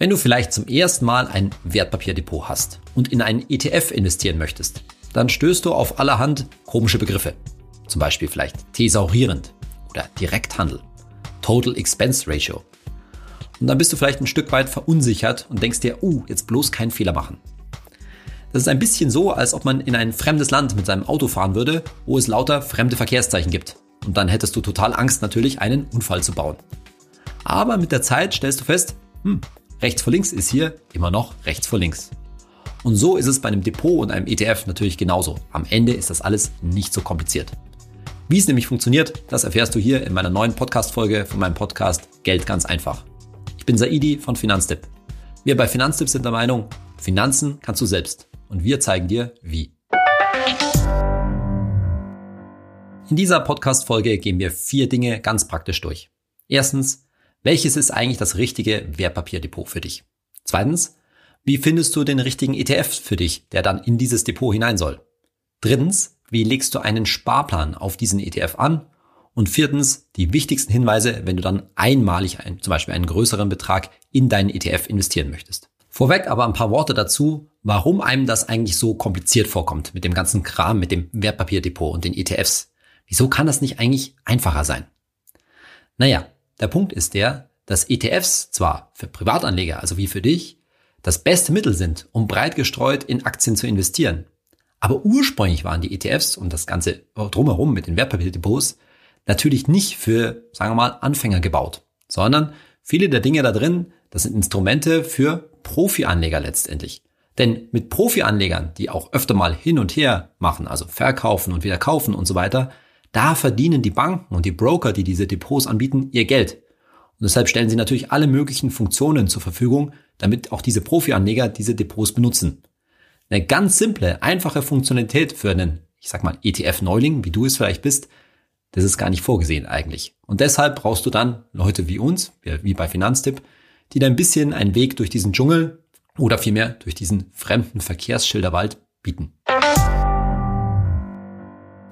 Wenn du vielleicht zum ersten Mal ein Wertpapierdepot hast und in einen ETF investieren möchtest, dann stößt du auf allerhand komische Begriffe. Zum Beispiel vielleicht thesaurierend oder Direkthandel, Total Expense Ratio. Und dann bist du vielleicht ein Stück weit verunsichert und denkst dir, uh, jetzt bloß keinen Fehler machen. Das ist ein bisschen so, als ob man in ein fremdes Land mit seinem Auto fahren würde, wo es lauter fremde Verkehrszeichen gibt. Und dann hättest du total Angst natürlich, einen Unfall zu bauen. Aber mit der Zeit stellst du fest, hm, Rechts vor links ist hier immer noch rechts vor links. Und so ist es bei einem Depot und einem ETF natürlich genauso. Am Ende ist das alles nicht so kompliziert. Wie es nämlich funktioniert, das erfährst du hier in meiner neuen Podcast-Folge von meinem Podcast Geld ganz einfach. Ich bin Saidi von Finanztipp. Wir bei Finanztipp sind der Meinung, Finanzen kannst du selbst. Und wir zeigen dir, wie. In dieser Podcast-Folge gehen wir vier Dinge ganz praktisch durch. Erstens, welches ist eigentlich das richtige Wertpapierdepot für dich? Zweitens, wie findest du den richtigen ETF für dich, der dann in dieses Depot hinein soll? Drittens, wie legst du einen Sparplan auf diesen ETF an? Und viertens, die wichtigsten Hinweise, wenn du dann einmalig ein, zum Beispiel einen größeren Betrag in deinen ETF investieren möchtest. Vorweg aber ein paar Worte dazu, warum einem das eigentlich so kompliziert vorkommt mit dem ganzen Kram, mit dem Wertpapierdepot und den ETFs. Wieso kann das nicht eigentlich einfacher sein? Naja, der Punkt ist der, dass ETFs zwar für Privatanleger, also wie für dich, das beste Mittel sind, um breit gestreut in Aktien zu investieren. Aber ursprünglich waren die ETFs und das Ganze drumherum mit den Wertpapierdepots natürlich nicht für, sagen wir mal, Anfänger gebaut, sondern viele der Dinge da drin, das sind Instrumente für Profianleger letztendlich. Denn mit Profianlegern, die auch öfter mal hin und her machen, also verkaufen und wieder kaufen und so weiter, da verdienen die Banken und die Broker, die diese Depots anbieten, ihr Geld. Und deshalb stellen sie natürlich alle möglichen Funktionen zur Verfügung, damit auch diese Profi-Anleger diese Depots benutzen. Eine ganz simple, einfache Funktionalität für einen, ich sag mal, ETF-Neuling, wie du es vielleicht bist, das ist gar nicht vorgesehen eigentlich. Und deshalb brauchst du dann Leute wie uns, wie bei Finanztipp, die da ein bisschen einen Weg durch diesen Dschungel oder vielmehr durch diesen fremden Verkehrsschilderwald bieten.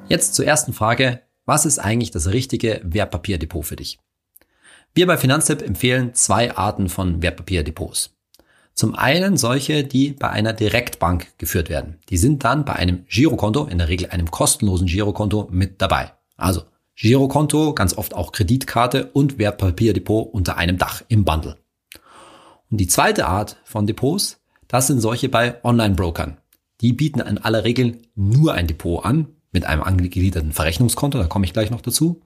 Jetzt zur ersten Frage. Was ist eigentlich das richtige Wertpapierdepot für dich? Wir bei Finanztipp empfehlen zwei Arten von Wertpapierdepots. Zum einen solche, die bei einer Direktbank geführt werden. Die sind dann bei einem Girokonto, in der Regel einem kostenlosen Girokonto, mit dabei. Also Girokonto, ganz oft auch Kreditkarte und Wertpapierdepot unter einem Dach im Bundle. Und die zweite Art von Depots, das sind solche bei Online-Brokern. Die bieten in aller Regel nur ein Depot an, mit einem angegliederten Verrechnungskonto, da komme ich gleich noch dazu.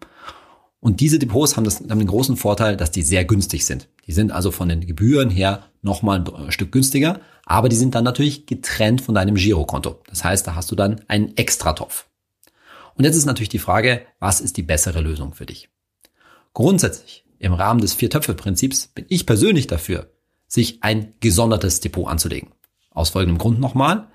Und diese Depots haben, das, haben den großen Vorteil, dass die sehr günstig sind. Die sind also von den Gebühren her nochmal ein Stück günstiger, aber die sind dann natürlich getrennt von deinem Girokonto. Das heißt, da hast du dann einen Extratopf. Und jetzt ist natürlich die Frage, was ist die bessere Lösung für dich? Grundsätzlich, im Rahmen des Vier-Töpfe-Prinzips bin ich persönlich dafür, sich ein gesondertes Depot anzulegen. Aus folgendem Grund nochmal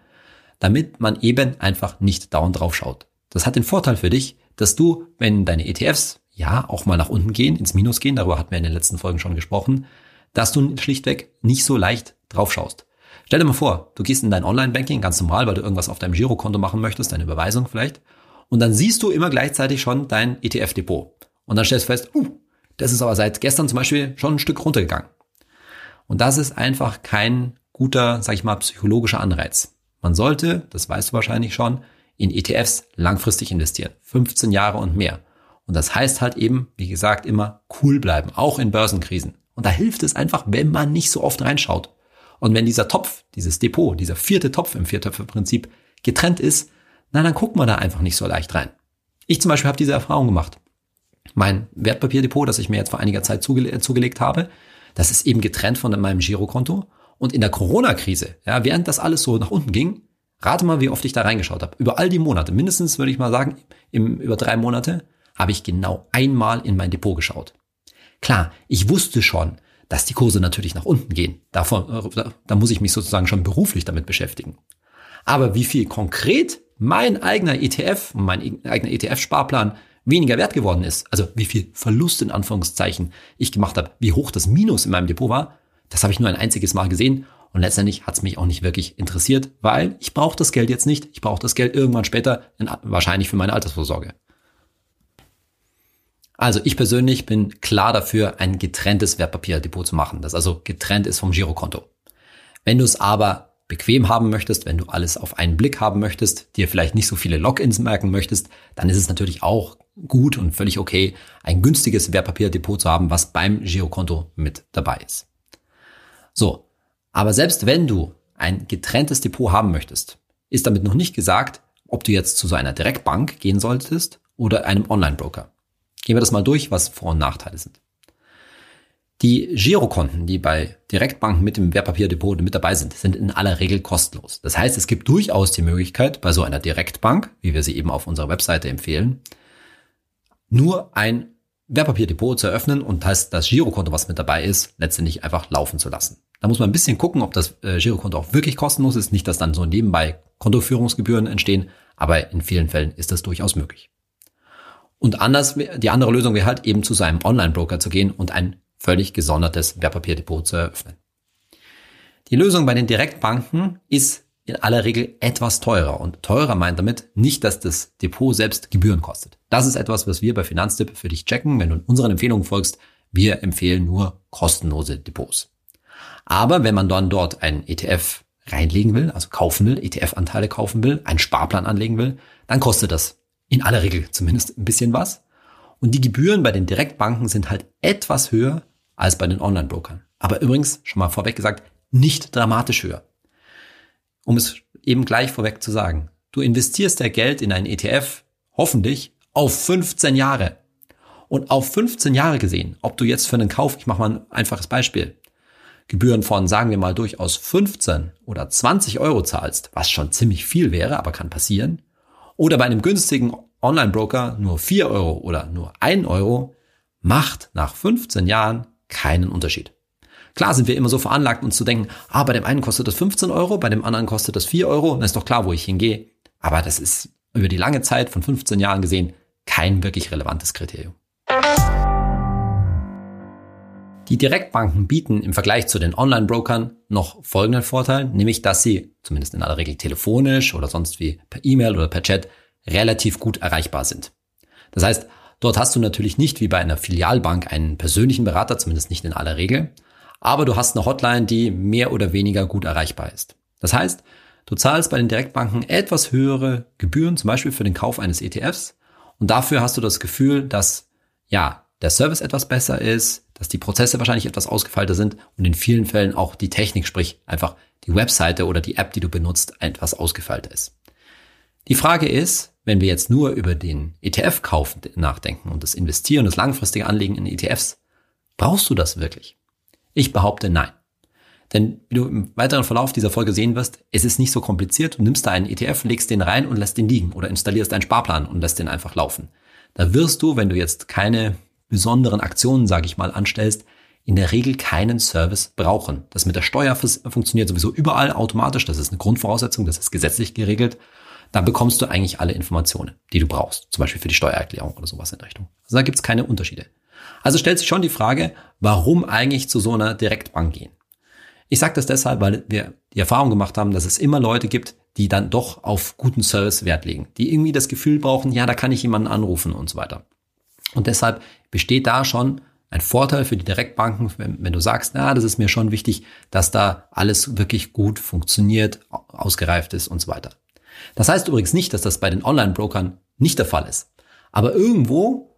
damit man eben einfach nicht dauernd drauf schaut. Das hat den Vorteil für dich, dass du, wenn deine ETFs ja auch mal nach unten gehen, ins Minus gehen, darüber hatten wir in den letzten Folgen schon gesprochen, dass du schlichtweg nicht so leicht drauf schaust. Stell dir mal vor, du gehst in dein Online-Banking ganz normal, weil du irgendwas auf deinem Girokonto machen möchtest, deine Überweisung vielleicht, und dann siehst du immer gleichzeitig schon dein ETF-Depot. Und dann stellst du fest, uh, das ist aber seit gestern zum Beispiel schon ein Stück runtergegangen. Und das ist einfach kein guter, sag ich mal, psychologischer Anreiz. Man sollte, das weißt du wahrscheinlich schon, in ETFs langfristig investieren. 15 Jahre und mehr. Und das heißt halt eben, wie gesagt, immer cool bleiben, auch in Börsenkrisen. Und da hilft es einfach, wenn man nicht so oft reinschaut. Und wenn dieser Topf, dieses Depot, dieser vierte Topf im Viertöpfe-Prinzip getrennt ist, na, dann guckt man da einfach nicht so leicht rein. Ich zum Beispiel habe diese Erfahrung gemacht. Mein Wertpapierdepot, das ich mir jetzt vor einiger Zeit zuge zugelegt habe, das ist eben getrennt von meinem Girokonto. Und in der Corona-Krise, ja, während das alles so nach unten ging, rate mal, wie oft ich da reingeschaut habe. Über all die Monate, mindestens würde ich mal sagen, im, über drei Monate, habe ich genau einmal in mein Depot geschaut. Klar, ich wusste schon, dass die Kurse natürlich nach unten gehen. Davon, da, da muss ich mich sozusagen schon beruflich damit beschäftigen. Aber wie viel konkret mein eigener ETF und mein eigener ETF-Sparplan weniger wert geworden ist, also wie viel Verlust in Anführungszeichen ich gemacht habe, wie hoch das Minus in meinem Depot war, das habe ich nur ein einziges Mal gesehen und letztendlich hat es mich auch nicht wirklich interessiert, weil ich brauche das Geld jetzt nicht. Ich brauche das Geld irgendwann später, wahrscheinlich für meine Altersvorsorge. Also ich persönlich bin klar dafür, ein getrenntes Wertpapierdepot zu machen, das also getrennt ist vom Girokonto. Wenn du es aber bequem haben möchtest, wenn du alles auf einen Blick haben möchtest, dir vielleicht nicht so viele Logins merken möchtest, dann ist es natürlich auch gut und völlig okay, ein günstiges Wertpapierdepot zu haben, was beim Girokonto mit dabei ist. So, aber selbst wenn du ein getrenntes Depot haben möchtest, ist damit noch nicht gesagt, ob du jetzt zu so einer Direktbank gehen solltest oder einem Online-Broker. Gehen wir das mal durch, was Vor- und Nachteile sind. Die Girokonten, die bei Direktbanken mit dem Wertpapierdepot mit dabei sind, sind in aller Regel kostenlos. Das heißt, es gibt durchaus die Möglichkeit, bei so einer Direktbank, wie wir sie eben auf unserer Webseite empfehlen, nur ein Wertpapierdepot zu eröffnen und heißt das Girokonto, was mit dabei ist, letztendlich einfach laufen zu lassen. Da muss man ein bisschen gucken, ob das äh, Girokonto auch wirklich kostenlos ist, nicht, dass dann so nebenbei Kontoführungsgebühren entstehen, aber in vielen Fällen ist das durchaus möglich. Und anders, die andere Lösung wäre halt eben zu seinem Online-Broker zu gehen und ein völlig gesondertes Wertpapierdepot zu eröffnen. Die Lösung bei den Direktbanken ist in aller Regel etwas teurer. Und teurer meint damit nicht, dass das Depot selbst Gebühren kostet. Das ist etwas, was wir bei Finanztipp für dich checken. Wenn du unseren Empfehlungen folgst, wir empfehlen nur kostenlose Depots. Aber wenn man dann dort einen ETF reinlegen will, also kaufen will, ETF-Anteile kaufen will, einen Sparplan anlegen will, dann kostet das in aller Regel zumindest ein bisschen was. Und die Gebühren bei den Direktbanken sind halt etwas höher als bei den Online-Brokern. Aber übrigens, schon mal vorweg gesagt, nicht dramatisch höher. Um es eben gleich vorweg zu sagen, du investierst der Geld in einen ETF, hoffentlich, auf 15 Jahre. Und auf 15 Jahre gesehen, ob du jetzt für einen Kauf, ich mache mal ein einfaches Beispiel, Gebühren von, sagen wir mal, durchaus 15 oder 20 Euro zahlst, was schon ziemlich viel wäre, aber kann passieren, oder bei einem günstigen Online-Broker nur 4 Euro oder nur 1 Euro, macht nach 15 Jahren keinen Unterschied. Klar sind wir immer so veranlagt, uns zu denken, ah, bei dem einen kostet das 15 Euro, bei dem anderen kostet das 4 Euro, dann ist doch klar, wo ich hingehe. Aber das ist über die lange Zeit von 15 Jahren gesehen kein wirklich relevantes Kriterium. Die Direktbanken bieten im Vergleich zu den Online-Brokern noch folgenden Vorteil, nämlich dass sie, zumindest in aller Regel telefonisch oder sonst wie per E-Mail oder per Chat, relativ gut erreichbar sind. Das heißt, dort hast du natürlich nicht wie bei einer Filialbank einen persönlichen Berater, zumindest nicht in aller Regel, aber du hast eine Hotline, die mehr oder weniger gut erreichbar ist. Das heißt, du zahlst bei den Direktbanken etwas höhere Gebühren, zum Beispiel für den Kauf eines ETFs, und dafür hast du das Gefühl, dass ja der Service etwas besser ist, dass die Prozesse wahrscheinlich etwas ausgefeilter sind und in vielen Fällen auch die Technik, sprich einfach die Webseite oder die App, die du benutzt, etwas ausgefeilter ist. Die Frage ist, wenn wir jetzt nur über den ETF-Kauf nachdenken und das Investieren, das langfristige Anlegen in ETFs, brauchst du das wirklich? Ich behaupte nein. Denn wie du im weiteren Verlauf dieser Folge sehen wirst, es ist nicht so kompliziert. Du nimmst da einen ETF, legst den rein und lässt den liegen oder installierst einen Sparplan und lässt den einfach laufen. Da wirst du, wenn du jetzt keine besonderen Aktionen, sage ich mal, anstellst, in der Regel keinen Service brauchen. Das mit der Steuer funktioniert sowieso überall automatisch. Das ist eine Grundvoraussetzung, das ist gesetzlich geregelt. Da bekommst du eigentlich alle Informationen, die du brauchst. Zum Beispiel für die Steuererklärung oder sowas in der Richtung. Also da gibt's keine Unterschiede. Also stellt sich schon die Frage, warum eigentlich zu so einer Direktbank gehen? Ich sage das deshalb, weil wir die Erfahrung gemacht haben, dass es immer Leute gibt, die dann doch auf guten Service Wert legen, die irgendwie das Gefühl brauchen, ja, da kann ich jemanden anrufen und so weiter. Und deshalb besteht da schon ein Vorteil für die Direktbanken, wenn, wenn, du sagst, na, das ist mir schon wichtig, dass da alles wirklich gut funktioniert, ausgereift ist und so weiter. Das heißt übrigens nicht, dass das bei den Online-Brokern nicht der Fall ist. Aber irgendwo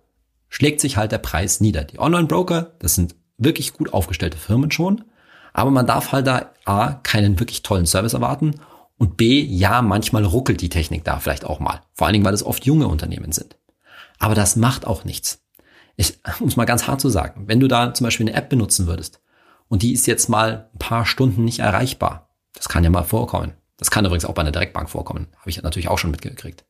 schlägt sich halt der Preis nieder. Die Online-Broker, das sind wirklich gut aufgestellte Firmen schon, aber man darf halt da A, keinen wirklich tollen Service erwarten und B, ja, manchmal ruckelt die Technik da vielleicht auch mal. Vor allen Dingen, weil es oft junge Unternehmen sind. Aber das macht auch nichts. Ich, es mal ganz hart zu sagen, wenn du da zum Beispiel eine App benutzen würdest und die ist jetzt mal ein paar Stunden nicht erreichbar, das kann ja mal vorkommen. Das kann übrigens auch bei einer Direktbank vorkommen, habe ich natürlich auch schon mitgekriegt.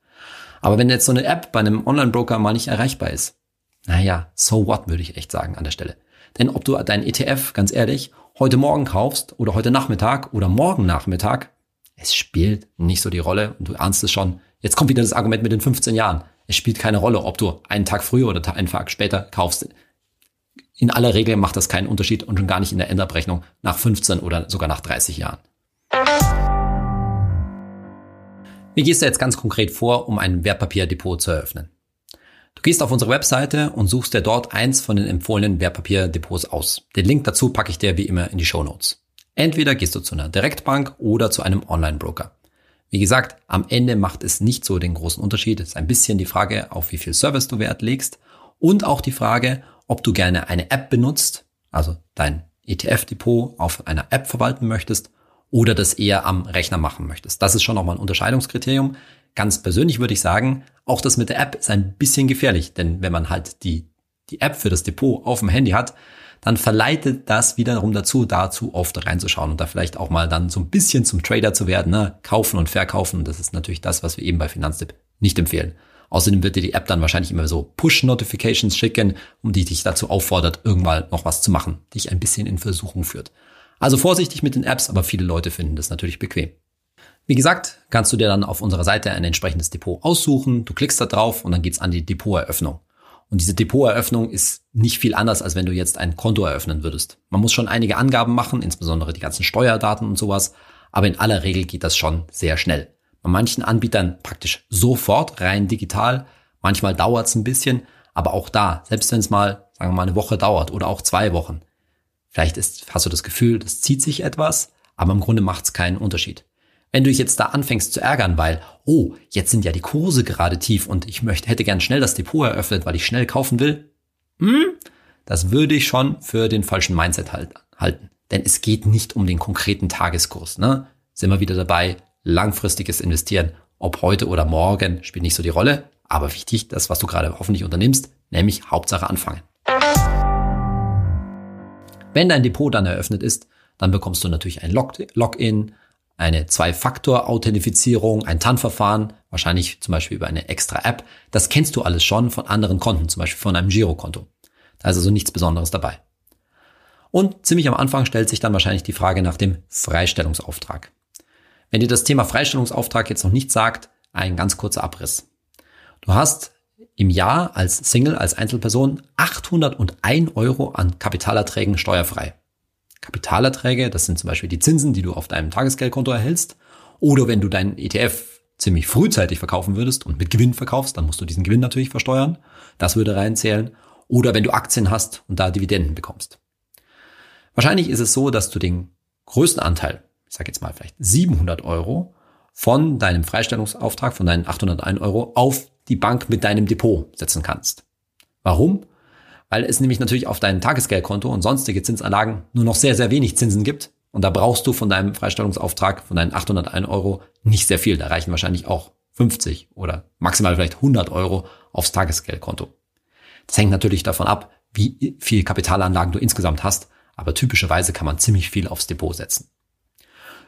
Aber wenn jetzt so eine App bei einem Online-Broker mal nicht erreichbar ist, naja, so what, würde ich echt sagen an der Stelle. Denn ob du deinen ETF, ganz ehrlich, heute Morgen kaufst oder heute Nachmittag oder morgen Nachmittag, es spielt nicht so die Rolle und du ahnst es schon. Jetzt kommt wieder das Argument mit den 15 Jahren. Es spielt keine Rolle, ob du einen Tag früher oder einen Tag später kaufst. In aller Regel macht das keinen Unterschied und schon gar nicht in der Endabrechnung nach 15 oder sogar nach 30 Jahren. Wie gehst du jetzt ganz konkret vor, um ein Wertpapierdepot zu eröffnen? Du gehst auf unsere Webseite und suchst dir dort eins von den empfohlenen Wertpapierdepots aus. Den Link dazu packe ich dir wie immer in die Show Notes. Entweder gehst du zu einer Direktbank oder zu einem Online-Broker. Wie gesagt, am Ende macht es nicht so den großen Unterschied. Es ist ein bisschen die Frage, auf wie viel Service du Wert legst und auch die Frage, ob du gerne eine App benutzt, also dein ETF-Depot auf einer App verwalten möchtest oder das eher am Rechner machen möchtest. Das ist schon nochmal ein Unterscheidungskriterium. Ganz persönlich würde ich sagen, auch das mit der App ist ein bisschen gefährlich, denn wenn man halt die, die App für das Depot auf dem Handy hat, dann verleitet das wiederum dazu, dazu oft reinzuschauen und da vielleicht auch mal dann so ein bisschen zum Trader zu werden, ne? kaufen und verkaufen. Das ist natürlich das, was wir eben bei Finanztipp nicht empfehlen. Außerdem wird dir die App dann wahrscheinlich immer so Push-Notifications schicken, um die dich dazu auffordert, irgendwann noch was zu machen, dich ein bisschen in Versuchung führt. Also vorsichtig mit den Apps, aber viele Leute finden das natürlich bequem. Wie gesagt, kannst du dir dann auf unserer Seite ein entsprechendes Depot aussuchen, du klickst da drauf und dann geht's an die Depoteröffnung. Und diese Depoteröffnung ist nicht viel anders, als wenn du jetzt ein Konto eröffnen würdest. Man muss schon einige Angaben machen, insbesondere die ganzen Steuerdaten und sowas, aber in aller Regel geht das schon sehr schnell. Bei manchen Anbietern praktisch sofort, rein digital. Manchmal dauert es ein bisschen, aber auch da, selbst wenn es mal, sagen wir mal, eine Woche dauert oder auch zwei Wochen, vielleicht ist, hast du das Gefühl, das zieht sich etwas, aber im Grunde macht es keinen Unterschied. Wenn du dich jetzt da anfängst zu ärgern, weil, oh, jetzt sind ja die Kurse gerade tief und ich möchte, hätte gern schnell das Depot eröffnet, weil ich schnell kaufen will, hm, das würde ich schon für den falschen Mindset halt, halten. Denn es geht nicht um den konkreten Tageskurs. Ne? Sind wir wieder dabei, langfristiges Investieren, ob heute oder morgen, spielt nicht so die Rolle. Aber wichtig, das, was du gerade hoffentlich unternimmst, nämlich Hauptsache anfangen. Wenn dein Depot dann eröffnet ist, dann bekommst du natürlich ein Login, eine Zwei-Faktor-Authentifizierung, ein TAN-Verfahren, wahrscheinlich zum Beispiel über eine extra App. Das kennst du alles schon von anderen Konten, zum Beispiel von einem Girokonto. Da ist also nichts Besonderes dabei. Und ziemlich am Anfang stellt sich dann wahrscheinlich die Frage nach dem Freistellungsauftrag. Wenn dir das Thema Freistellungsauftrag jetzt noch nicht sagt, ein ganz kurzer Abriss. Du hast im Jahr als Single, als Einzelperson 801 Euro an Kapitalerträgen steuerfrei. Kapitalerträge, das sind zum Beispiel die Zinsen, die du auf deinem Tagesgeldkonto erhältst. Oder wenn du deinen ETF ziemlich frühzeitig verkaufen würdest und mit Gewinn verkaufst, dann musst du diesen Gewinn natürlich versteuern. Das würde reinzählen. Oder wenn du Aktien hast und da Dividenden bekommst. Wahrscheinlich ist es so, dass du den größten Anteil, ich sage jetzt mal vielleicht 700 Euro, von deinem Freistellungsauftrag, von deinen 801 Euro auf die Bank mit deinem Depot setzen kannst. Warum? Weil es nämlich natürlich auf dein Tagesgeldkonto und sonstige Zinsanlagen nur noch sehr, sehr wenig Zinsen gibt. Und da brauchst du von deinem Freistellungsauftrag, von deinen 801 Euro nicht sehr viel. Da reichen wahrscheinlich auch 50 oder maximal vielleicht 100 Euro aufs Tagesgeldkonto. Das hängt natürlich davon ab, wie viel Kapitalanlagen du insgesamt hast. Aber typischerweise kann man ziemlich viel aufs Depot setzen.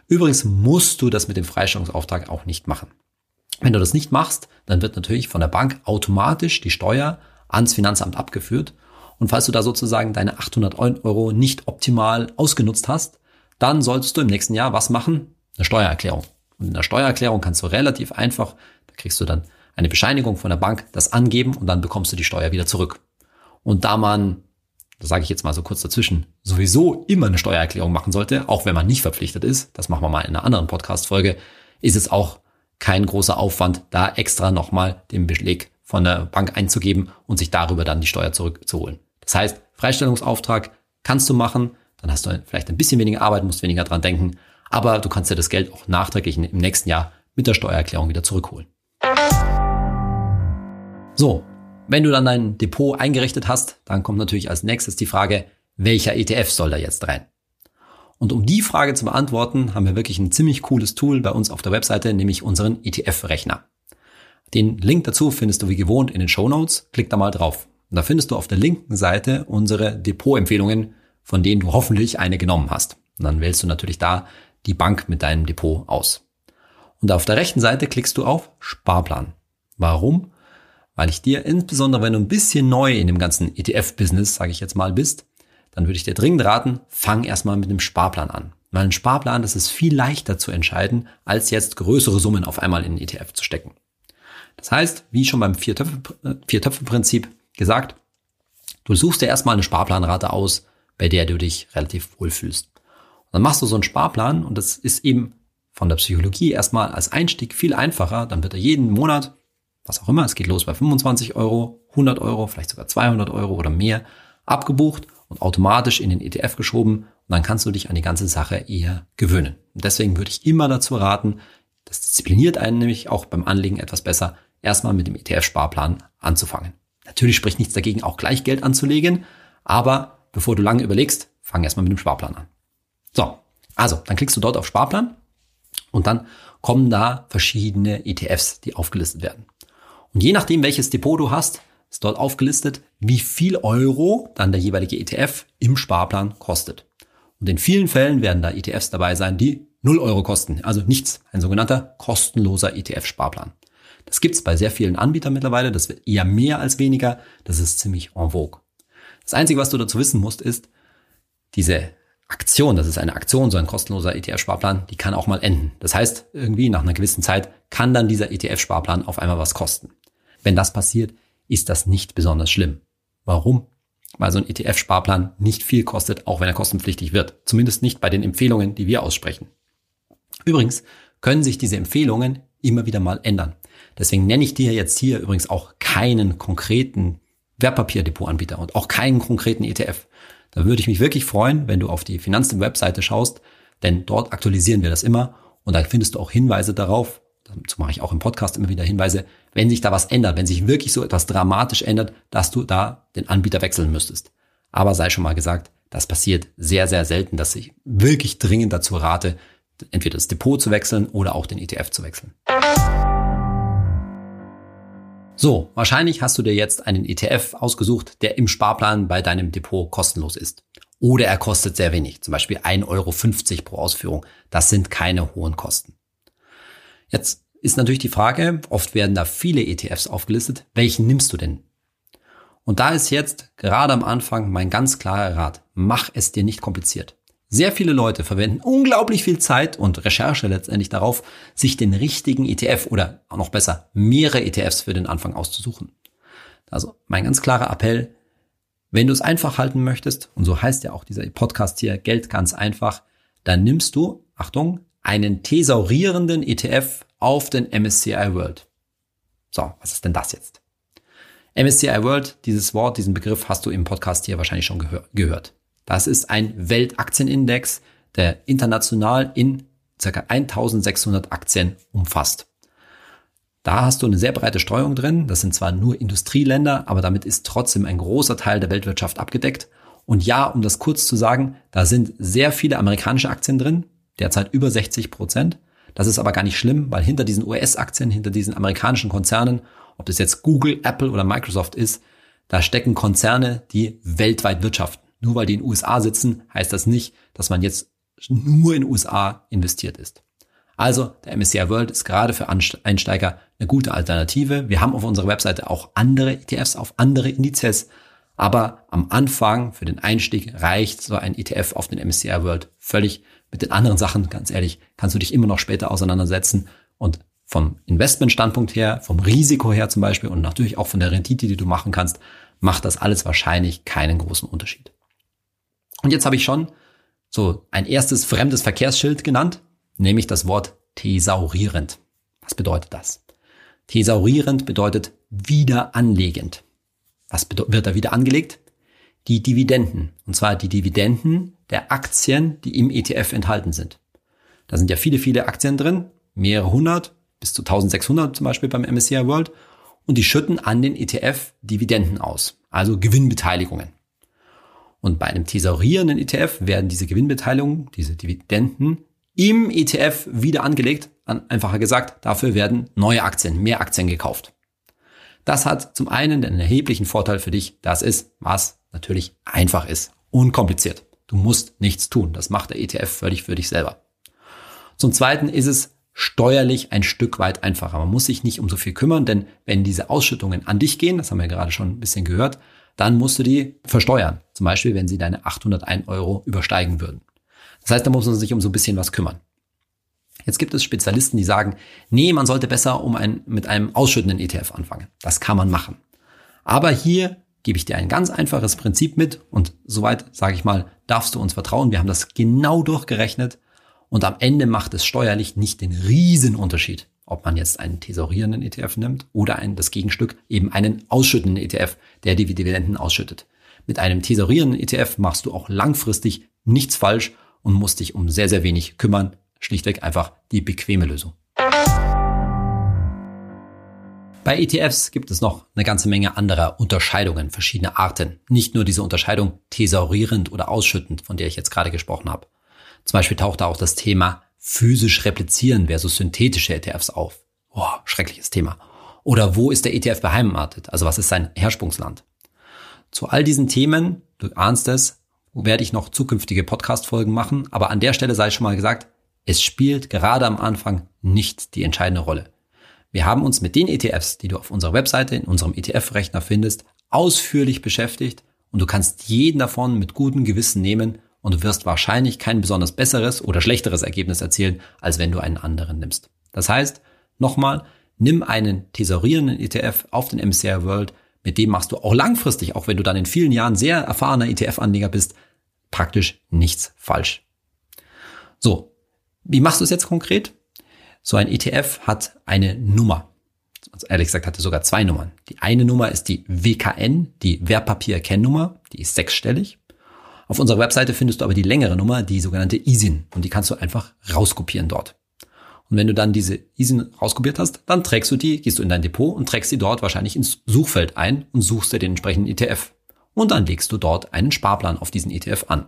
Übrigens musst du das mit dem Freistellungsauftrag auch nicht machen. Wenn du das nicht machst, dann wird natürlich von der Bank automatisch die Steuer ans Finanzamt abgeführt und falls du da sozusagen deine 800 Euro nicht optimal ausgenutzt hast, dann solltest du im nächsten Jahr was machen? Eine Steuererklärung. Und in der Steuererklärung kannst du relativ einfach, da kriegst du dann eine Bescheinigung von der Bank, das angeben und dann bekommst du die Steuer wieder zurück. Und da man, das sage ich jetzt mal so kurz dazwischen, sowieso immer eine Steuererklärung machen sollte, auch wenn man nicht verpflichtet ist, das machen wir mal in einer anderen Podcast-Folge, ist es auch kein großer Aufwand, da extra nochmal den Beleg von der Bank einzugeben und sich darüber dann die Steuer zurückzuholen. Das heißt, Freistellungsauftrag kannst du machen, dann hast du vielleicht ein bisschen weniger Arbeit, musst weniger dran denken, aber du kannst dir das Geld auch nachträglich im nächsten Jahr mit der Steuererklärung wieder zurückholen. So, wenn du dann dein Depot eingerichtet hast, dann kommt natürlich als nächstes die Frage, welcher ETF soll da jetzt rein? Und um die Frage zu beantworten, haben wir wirklich ein ziemlich cooles Tool bei uns auf der Webseite, nämlich unseren ETF-Rechner. Den Link dazu findest du wie gewohnt in den Show Notes. Klick da mal drauf. Und da findest du auf der linken Seite unsere Depot-Empfehlungen, von denen du hoffentlich eine genommen hast. Und dann wählst du natürlich da die Bank mit deinem Depot aus. Und auf der rechten Seite klickst du auf Sparplan. Warum? Weil ich dir insbesondere, wenn du ein bisschen neu in dem ganzen ETF-Business, sage ich jetzt mal, bist, dann würde ich dir dringend raten, fang erstmal mit einem Sparplan an. Weil ein Sparplan, das ist viel leichter zu entscheiden, als jetzt größere Summen auf einmal in den ETF zu stecken. Das heißt, wie schon beim Vier-Töpfe-Prinzip, gesagt, du suchst dir erstmal eine Sparplanrate aus, bei der du dich relativ wohlfühlst. Und dann machst du so einen Sparplan und das ist eben von der Psychologie erstmal als Einstieg viel einfacher. Dann wird er jeden Monat, was auch immer, es geht los bei 25 Euro, 100 Euro, vielleicht sogar 200 Euro oder mehr, abgebucht und automatisch in den ETF geschoben und dann kannst du dich an die ganze Sache eher gewöhnen. Und deswegen würde ich immer dazu raten, das diszipliniert einen nämlich auch beim Anlegen etwas besser, erstmal mit dem ETF-Sparplan anzufangen. Natürlich spricht nichts dagegen, auch gleich Geld anzulegen, aber bevor du lange überlegst, fang erstmal mit dem Sparplan an. So, also, dann klickst du dort auf Sparplan und dann kommen da verschiedene ETFs, die aufgelistet werden. Und je nachdem, welches Depot du hast, ist dort aufgelistet, wie viel Euro dann der jeweilige ETF im Sparplan kostet. Und in vielen Fällen werden da ETFs dabei sein, die 0 Euro kosten, also nichts, ein sogenannter kostenloser ETF-Sparplan. Das gibt's bei sehr vielen Anbietern mittlerweile, das wird eher mehr als weniger, das ist ziemlich en vogue. Das Einzige, was du dazu wissen musst, ist, diese Aktion, das ist eine Aktion, so ein kostenloser ETF-Sparplan, die kann auch mal enden. Das heißt, irgendwie nach einer gewissen Zeit kann dann dieser ETF-Sparplan auf einmal was kosten. Wenn das passiert, ist das nicht besonders schlimm. Warum? Weil so ein ETF-Sparplan nicht viel kostet, auch wenn er kostenpflichtig wird. Zumindest nicht bei den Empfehlungen, die wir aussprechen. Übrigens können sich diese Empfehlungen immer wieder mal ändern. Deswegen nenne ich dir jetzt hier übrigens auch keinen konkreten Wertpapierdepotanbieter und auch keinen konkreten ETF. Da würde ich mich wirklich freuen, wenn du auf die Finanzteam-Webseite schaust, denn dort aktualisieren wir das immer und da findest du auch Hinweise darauf, dazu mache ich auch im Podcast immer wieder Hinweise, wenn sich da was ändert, wenn sich wirklich so etwas dramatisch ändert, dass du da den Anbieter wechseln müsstest. Aber sei schon mal gesagt, das passiert sehr, sehr selten, dass ich wirklich dringend dazu rate, entweder das Depot zu wechseln oder auch den ETF zu wechseln. So, wahrscheinlich hast du dir jetzt einen ETF ausgesucht, der im Sparplan bei deinem Depot kostenlos ist. Oder er kostet sehr wenig, zum Beispiel 1,50 Euro pro Ausführung. Das sind keine hohen Kosten. Jetzt ist natürlich die Frage, oft werden da viele ETFs aufgelistet, welchen nimmst du denn? Und da ist jetzt gerade am Anfang mein ganz klarer Rat, mach es dir nicht kompliziert. Sehr viele Leute verwenden unglaublich viel Zeit und Recherche letztendlich darauf, sich den richtigen ETF oder noch besser mehrere ETFs für den Anfang auszusuchen. Also mein ganz klarer Appell, wenn du es einfach halten möchtest, und so heißt ja auch dieser Podcast hier, Geld ganz einfach, dann nimmst du, Achtung, einen thesaurierenden ETF auf den MSCI World. So, was ist denn das jetzt? MSCI World, dieses Wort, diesen Begriff hast du im Podcast hier wahrscheinlich schon gehör gehört. Das ist ein Weltaktienindex, der international in ca. 1600 Aktien umfasst. Da hast du eine sehr breite Streuung drin. Das sind zwar nur Industrieländer, aber damit ist trotzdem ein großer Teil der Weltwirtschaft abgedeckt. Und ja, um das kurz zu sagen, da sind sehr viele amerikanische Aktien drin, derzeit über 60 Prozent. Das ist aber gar nicht schlimm, weil hinter diesen US-Aktien, hinter diesen amerikanischen Konzernen, ob das jetzt Google, Apple oder Microsoft ist, da stecken Konzerne, die weltweit wirtschaften. Nur weil die in den USA sitzen, heißt das nicht, dass man jetzt nur in USA investiert ist. Also der MSCI World ist gerade für Einsteiger eine gute Alternative. Wir haben auf unserer Webseite auch andere ETFs auf andere Indizes. Aber am Anfang für den Einstieg reicht so ein ETF auf den MSCI World völlig. Mit den anderen Sachen, ganz ehrlich, kannst du dich immer noch später auseinandersetzen. Und vom Investmentstandpunkt her, vom Risiko her zum Beispiel und natürlich auch von der Rendite, die du machen kannst, macht das alles wahrscheinlich keinen großen Unterschied. Und jetzt habe ich schon so ein erstes fremdes Verkehrsschild genannt, nämlich das Wort thesaurierend. Was bedeutet das? Thesaurierend bedeutet wieder anlegend. Was wird da wieder angelegt? Die Dividenden. Und zwar die Dividenden der Aktien, die im ETF enthalten sind. Da sind ja viele, viele Aktien drin, mehrere hundert, bis zu 1600 zum Beispiel beim MSCI World. Und die schütten an den ETF Dividenden aus, also Gewinnbeteiligungen. Und bei einem thesaurierenden ETF werden diese Gewinnbeteiligungen, diese Dividenden im ETF wieder angelegt. Einfacher gesagt, dafür werden neue Aktien, mehr Aktien gekauft. Das hat zum einen einen erheblichen Vorteil für dich, das ist, was natürlich einfach ist, unkompliziert. Du musst nichts tun. Das macht der ETF völlig für dich selber. Zum zweiten ist es steuerlich ein Stück weit einfacher. Man muss sich nicht um so viel kümmern, denn wenn diese Ausschüttungen an dich gehen, das haben wir gerade schon ein bisschen gehört, dann musst du die versteuern. Zum Beispiel, wenn sie deine 801 Euro übersteigen würden. Das heißt, da muss man sich um so ein bisschen was kümmern. Jetzt gibt es Spezialisten, die sagen, nee, man sollte besser um ein, mit einem ausschüttenden ETF anfangen. Das kann man machen. Aber hier gebe ich dir ein ganz einfaches Prinzip mit und soweit, sage ich mal, darfst du uns vertrauen. Wir haben das genau durchgerechnet und am Ende macht es steuerlich nicht den Riesenunterschied, ob man jetzt einen tesorierenden ETF nimmt oder ein, das Gegenstück eben einen ausschüttenden ETF, der die Dividenden ausschüttet. Mit einem tesorierenden ETF machst du auch langfristig nichts falsch und musst dich um sehr, sehr wenig kümmern. Schlichtweg einfach die bequeme Lösung. Bei ETFs gibt es noch eine ganze Menge anderer Unterscheidungen, verschiedene Arten. Nicht nur diese Unterscheidung tesorierend oder ausschüttend, von der ich jetzt gerade gesprochen habe. Zum Beispiel taucht da auch das Thema physisch replizieren versus synthetische ETFs auf. Boah, schreckliches Thema. Oder wo ist der ETF beheimatet? Also was ist sein Herrsprungsland? Zu all diesen Themen, du ahnst es, werde ich noch zukünftige Podcast-Folgen machen, aber an der Stelle sei schon mal gesagt, es spielt gerade am Anfang nicht die entscheidende Rolle. Wir haben uns mit den ETFs, die du auf unserer Webseite in unserem ETF-Rechner findest, ausführlich beschäftigt und du kannst jeden davon mit gutem Gewissen nehmen und du wirst wahrscheinlich kein besonders besseres oder schlechteres Ergebnis erzielen, als wenn du einen anderen nimmst. Das heißt, nochmal, nimm einen tesorierenden ETF auf den MSCI World, mit dem machst du auch langfristig, auch wenn du dann in vielen Jahren sehr erfahrener ETF-Anleger bist, praktisch nichts falsch. So, wie machst du es jetzt konkret? So ein ETF hat eine Nummer. Also ehrlich gesagt hat er sogar zwei Nummern. Die eine Nummer ist die WKN, die Wertpapierkennnummer, die ist sechsstellig. Auf unserer Webseite findest du aber die längere Nummer, die sogenannte ISIN, und die kannst du einfach rauskopieren dort. Und wenn du dann diese ISIN rauskopiert hast, dann trägst du die, gehst du in dein Depot und trägst sie dort wahrscheinlich ins Suchfeld ein und suchst dir den entsprechenden ETF. Und dann legst du dort einen Sparplan auf diesen ETF an.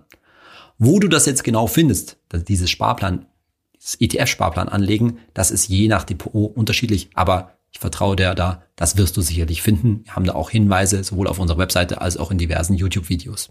Wo du das jetzt genau findest, dieses Sparplan das ETF-Sparplan anlegen. Das ist je nach Depot unterschiedlich, aber ich vertraue dir da, das wirst du sicherlich finden. Wir haben da auch Hinweise sowohl auf unserer Webseite als auch in diversen YouTube-Videos.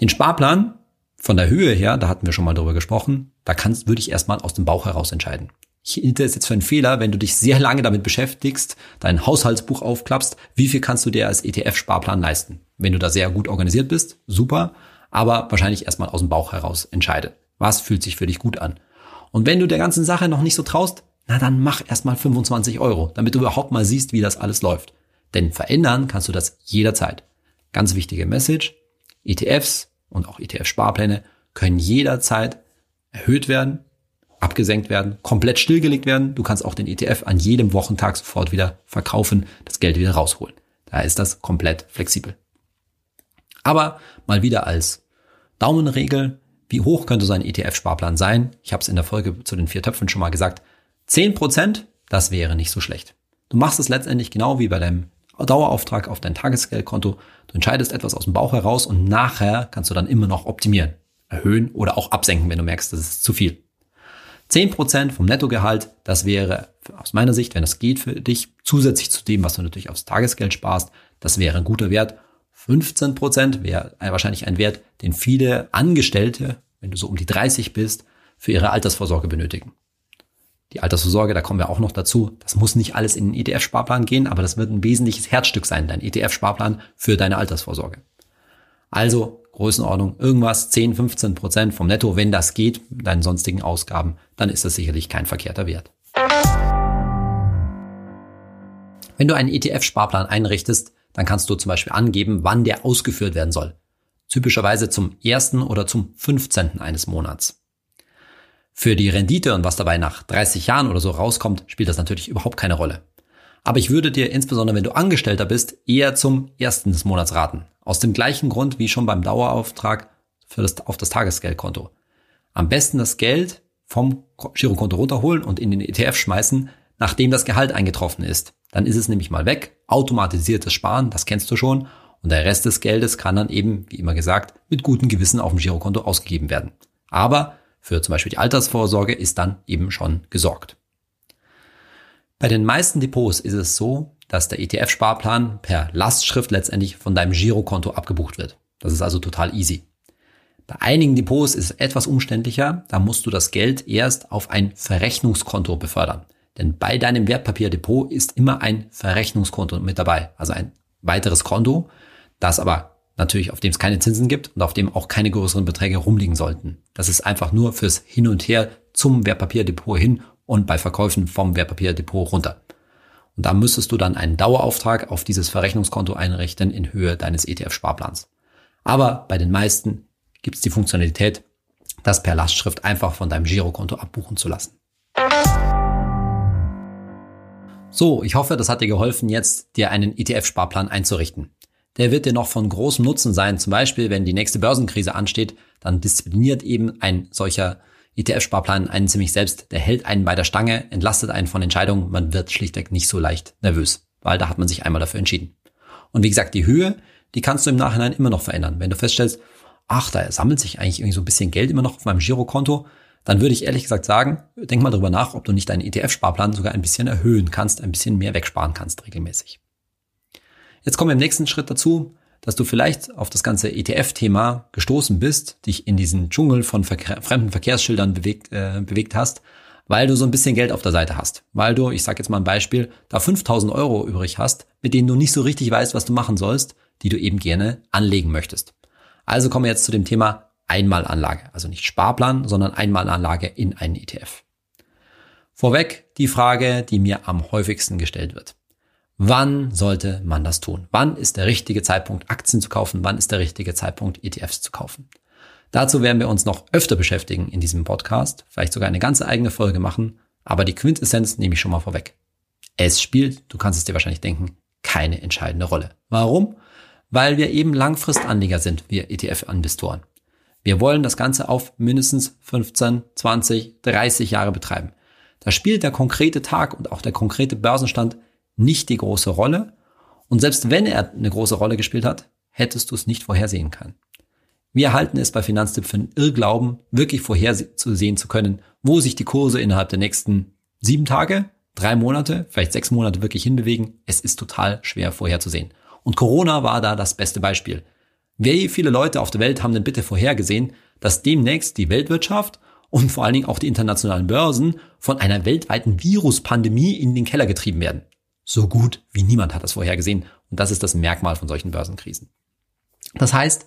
Den Sparplan von der Höhe her, da hatten wir schon mal drüber gesprochen, da kannst, würde ich erstmal aus dem Bauch heraus entscheiden. Ich hielt es jetzt für einen Fehler, wenn du dich sehr lange damit beschäftigst, dein Haushaltsbuch aufklappst, wie viel kannst du dir als ETF-Sparplan leisten? Wenn du da sehr gut organisiert bist, super, aber wahrscheinlich erstmal aus dem Bauch heraus entscheide. Was fühlt sich für dich gut an? Und wenn du der ganzen Sache noch nicht so traust, na dann mach erstmal 25 Euro, damit du überhaupt mal siehst, wie das alles läuft. Denn verändern kannst du das jederzeit. Ganz wichtige Message. ETFs und auch ETF-Sparpläne können jederzeit erhöht werden, abgesenkt werden, komplett stillgelegt werden. Du kannst auch den ETF an jedem Wochentag sofort wieder verkaufen, das Geld wieder rausholen. Da ist das komplett flexibel. Aber mal wieder als Daumenregel, wie hoch könnte so ein ETF-Sparplan sein? Ich habe es in der Folge zu den vier Töpfen schon mal gesagt. Zehn Prozent, das wäre nicht so schlecht. Du machst es letztendlich genau wie bei deinem Dauerauftrag auf dein Tagesgeldkonto. Du entscheidest etwas aus dem Bauch heraus und nachher kannst du dann immer noch optimieren, erhöhen oder auch absenken, wenn du merkst, das ist zu viel. Zehn Prozent vom Nettogehalt, das wäre aus meiner Sicht, wenn das geht für dich, zusätzlich zu dem, was du natürlich aufs Tagesgeld sparst, das wäre ein guter Wert. 15 Prozent wäre wahrscheinlich ein Wert, den viele Angestellte, wenn du so um die 30 bist, für ihre Altersvorsorge benötigen. Die Altersvorsorge, da kommen wir auch noch dazu. Das muss nicht alles in den ETF-Sparplan gehen, aber das wird ein wesentliches Herzstück sein, dein ETF-Sparplan für deine Altersvorsorge. Also Größenordnung irgendwas 10, 15 Prozent vom Netto, wenn das geht, deinen sonstigen Ausgaben, dann ist das sicherlich kein verkehrter Wert. Wenn du einen ETF-Sparplan einrichtest, dann kannst du zum Beispiel angeben, wann der ausgeführt werden soll. Typischerweise zum ersten oder zum 15. eines Monats. Für die Rendite und was dabei nach 30 Jahren oder so rauskommt, spielt das natürlich überhaupt keine Rolle. Aber ich würde dir insbesondere, wenn du Angestellter bist, eher zum ersten des Monats raten. Aus dem gleichen Grund wie schon beim Dauerauftrag für das, auf das Tagesgeldkonto. Am besten das Geld vom Girokonto runterholen und in den ETF schmeißen, nachdem das Gehalt eingetroffen ist. Dann ist es nämlich mal weg. Automatisiertes Sparen, das kennst du schon. Und der Rest des Geldes kann dann eben, wie immer gesagt, mit gutem Gewissen auf dem Girokonto ausgegeben werden. Aber für zum Beispiel die Altersvorsorge ist dann eben schon gesorgt. Bei den meisten Depots ist es so, dass der ETF-Sparplan per Lastschrift letztendlich von deinem Girokonto abgebucht wird. Das ist also total easy. Bei einigen Depots ist es etwas umständlicher, da musst du das Geld erst auf ein Verrechnungskonto befördern. Denn bei deinem Wertpapierdepot ist immer ein Verrechnungskonto mit dabei, also ein weiteres Konto, das aber natürlich auf dem es keine Zinsen gibt und auf dem auch keine größeren Beträge rumliegen sollten. Das ist einfach nur fürs Hin und Her zum Wertpapierdepot hin und bei Verkäufen vom Wertpapierdepot runter. Und da müsstest du dann einen Dauerauftrag auf dieses Verrechnungskonto einrichten in Höhe deines ETF-Sparplans. Aber bei den meisten gibt es die Funktionalität, das per Lastschrift einfach von deinem Girokonto abbuchen zu lassen. So, ich hoffe, das hat dir geholfen, jetzt dir einen ETF-Sparplan einzurichten. Der wird dir noch von großem Nutzen sein. Zum Beispiel, wenn die nächste Börsenkrise ansteht, dann diszipliniert eben ein solcher ETF-Sparplan einen ziemlich selbst. Der hält einen bei der Stange, entlastet einen von Entscheidungen. Man wird schlichtweg nicht so leicht nervös, weil da hat man sich einmal dafür entschieden. Und wie gesagt, die Höhe, die kannst du im Nachhinein immer noch verändern. Wenn du feststellst, ach, da sammelt sich eigentlich irgendwie so ein bisschen Geld immer noch auf meinem Girokonto, dann würde ich ehrlich gesagt sagen, denk mal darüber nach, ob du nicht deinen ETF-Sparplan sogar ein bisschen erhöhen kannst, ein bisschen mehr wegsparen kannst regelmäßig. Jetzt kommen wir im nächsten Schritt dazu, dass du vielleicht auf das ganze ETF-Thema gestoßen bist, dich in diesen Dschungel von Verkehr, fremden Verkehrsschildern bewegt, äh, bewegt hast, weil du so ein bisschen Geld auf der Seite hast. Weil du, ich sage jetzt mal ein Beispiel, da 5000 Euro übrig hast, mit denen du nicht so richtig weißt, was du machen sollst, die du eben gerne anlegen möchtest. Also kommen wir jetzt zu dem Thema Einmalanlage. Also nicht Sparplan, sondern Einmalanlage in einen ETF. Vorweg die Frage, die mir am häufigsten gestellt wird. Wann sollte man das tun? Wann ist der richtige Zeitpunkt, Aktien zu kaufen? Wann ist der richtige Zeitpunkt, ETFs zu kaufen? Dazu werden wir uns noch öfter beschäftigen in diesem Podcast, vielleicht sogar eine ganze eigene Folge machen, aber die Quintessenz nehme ich schon mal vorweg. Es spielt, du kannst es dir wahrscheinlich denken, keine entscheidende Rolle. Warum? Weil wir eben Langfristanleger sind, wir ETF-Investoren. Wir wollen das Ganze auf mindestens 15, 20, 30 Jahre betreiben. Da spielt der konkrete Tag und auch der konkrete Börsenstand nicht die große Rolle. Und selbst wenn er eine große Rolle gespielt hat, hättest du es nicht vorhersehen können. Wir halten es bei Finanztipp für einen Irrglauben, wirklich vorhersehen zu können, wo sich die Kurse innerhalb der nächsten sieben Tage, drei Monate, vielleicht sechs Monate wirklich hinbewegen. Es ist total schwer vorherzusehen. Und Corona war da das beste Beispiel. Wie viele Leute auf der Welt haben denn bitte vorhergesehen, dass demnächst die Weltwirtschaft und vor allen Dingen auch die internationalen Börsen von einer weltweiten Viruspandemie in den Keller getrieben werden? So gut wie niemand hat das vorhergesehen. Und das ist das Merkmal von solchen Börsenkrisen. Das heißt,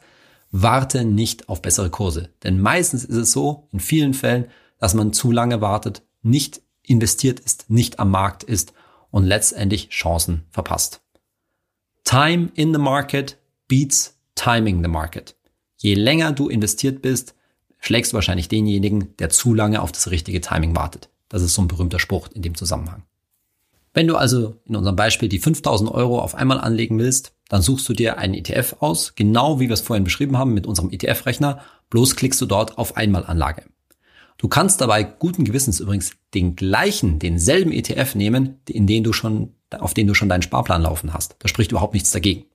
warte nicht auf bessere Kurse. Denn meistens ist es so, in vielen Fällen, dass man zu lange wartet, nicht investiert ist, nicht am Markt ist und letztendlich Chancen verpasst. Time in the market beats timing the market. Je länger du investiert bist, schlägst du wahrscheinlich denjenigen, der zu lange auf das richtige Timing wartet. Das ist so ein berühmter Spruch in dem Zusammenhang. Wenn du also in unserem Beispiel die 5000 Euro auf einmal anlegen willst, dann suchst du dir einen ETF aus, genau wie wir es vorhin beschrieben haben mit unserem ETF-Rechner, bloß klickst du dort auf Einmalanlage. Du kannst dabei guten Gewissens übrigens den gleichen, denselben ETF nehmen, in den du schon, auf den du schon deinen Sparplan laufen hast. Da spricht überhaupt nichts dagegen.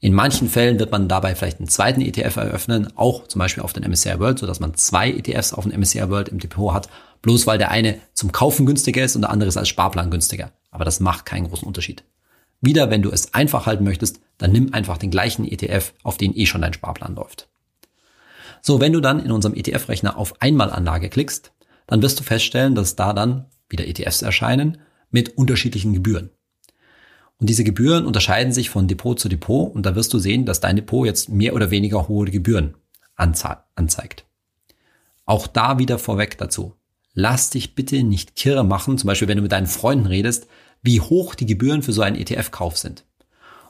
In manchen Fällen wird man dabei vielleicht einen zweiten ETF eröffnen, auch zum Beispiel auf den MSCI World, so dass man zwei ETFs auf den MSCI World im Depot hat, bloß weil der eine zum Kaufen günstiger ist und der andere ist als Sparplan günstiger. Aber das macht keinen großen Unterschied. Wieder, wenn du es einfach halten möchtest, dann nimm einfach den gleichen ETF, auf den eh schon dein Sparplan läuft. So, wenn du dann in unserem ETF-Rechner auf Einmalanlage klickst, dann wirst du feststellen, dass da dann wieder ETFs erscheinen mit unterschiedlichen Gebühren. Und diese Gebühren unterscheiden sich von Depot zu Depot und da wirst du sehen, dass dein Depot jetzt mehr oder weniger hohe Gebühren anzeigt. Auch da wieder vorweg dazu. Lass dich bitte nicht kirre machen, zum Beispiel wenn du mit deinen Freunden redest, wie hoch die Gebühren für so einen ETF-Kauf sind.